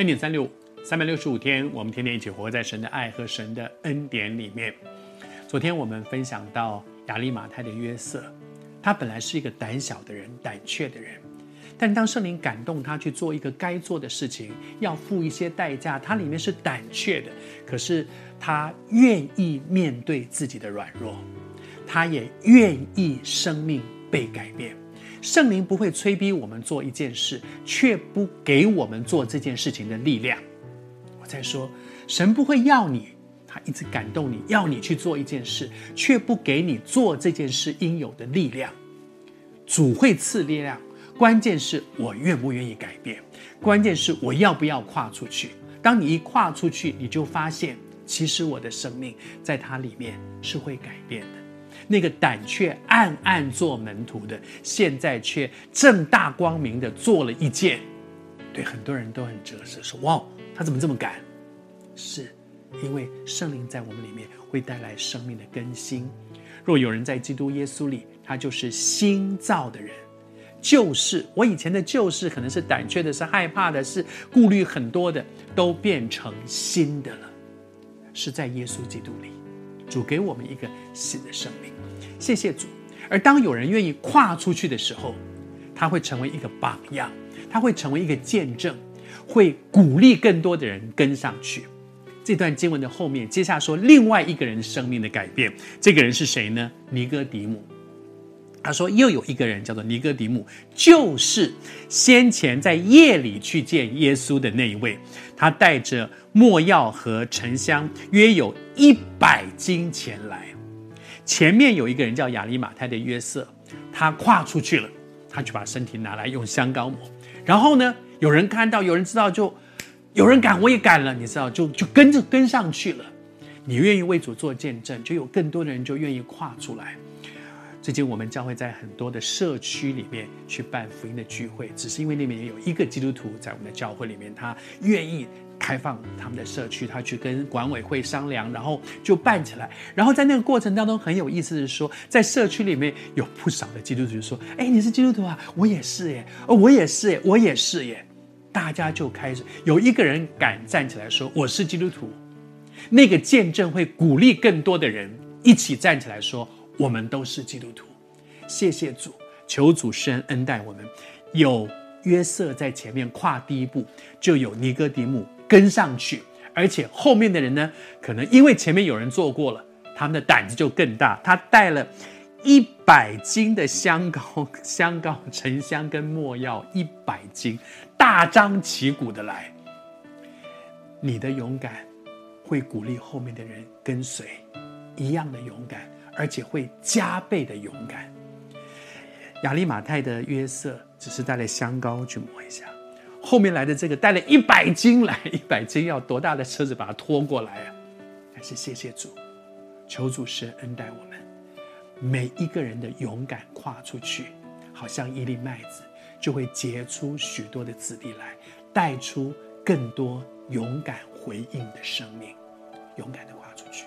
恩典三六五，三百六十五天，我们天天一起活在神的爱和神的恩典里面。昨天我们分享到亚利马泰的约瑟，他本来是一个胆小的人、胆怯的人，但当圣灵感动他去做一个该做的事情，要付一些代价，他里面是胆怯的，可是他愿意面对自己的软弱，他也愿意生命被改变。圣灵不会催逼我们做一件事，却不给我们做这件事情的力量。我在说，神不会要你，他一直感动你，要你去做一件事，却不给你做这件事应有的力量。主会赐力量，关键是我愿不愿意改变，关键是我要不要跨出去。当你一跨出去，你就发现，其实我的生命在它里面是会改变的。那个胆怯、暗暗做门徒的，现在却正大光明的做了一件，对很多人都很折舌，说：“哇，他怎么这么敢？”是因为圣灵在我们里面会带来生命的更新。若有人在基督耶稣里，他就是新造的人，旧事，我以前的旧事可能是胆怯的，是害怕的，是顾虑很多的，都变成新的了，是在耶稣基督里。主给我们一个新的生命，谢谢主。而当有人愿意跨出去的时候，他会成为一个榜样，他会成为一个见证，会鼓励更多的人跟上去。这段经文的后面，接下说另外一个人生命的改变，这个人是谁呢？尼哥底母。他说：“又有一个人叫做尼哥底母，就是先前在夜里去见耶稣的那一位。他带着没药和沉香，约有一百斤前来。前面有一个人叫亚利马太的约瑟，他跨出去了，他去把身体拿来用香膏抹。然后呢，有人看到，有人知道，就有人赶，我也赶了，你知道，就就跟着跟上去了。你愿意为主做见证，就有更多的人就愿意跨出来。”最近我们将会在很多的社区里面去办福音的聚会，只是因为那边也有一个基督徒在我们的教会里面，他愿意开放他们的社区，他去跟管委会商量，然后就办起来。然后在那个过程当中很有意思的是说，在社区里面有不少的基督徒说：“哎，你是基督徒啊？我也是耶，哦，我也是耶，我也是耶。”大家就开始有一个人敢站起来说：“我是基督徒。”那个见证会鼓励更多的人一起站起来说。我们都是基督徒，谢谢主，求主施恩恩待我们。有约瑟在前面跨第一步，就有尼哥底母跟上去，而且后面的人呢，可能因为前面有人做过了，他们的胆子就更大。他带了一百斤的香膏、香膏、沉香跟没药，一百斤，大张旗鼓的来。你的勇敢会鼓励后面的人跟随，一样的勇敢。而且会加倍的勇敢。亚利马泰的约瑟只是带了香膏去抹一下，后面来的这个带了一百斤来，一百斤要多大的车子把它拖过来啊？还是谢谢主，求主神恩待我们，每一个人的勇敢跨出去，好像一粒麦子，就会结出许多的子弟来，带出更多勇敢回应的生命，勇敢的跨出去。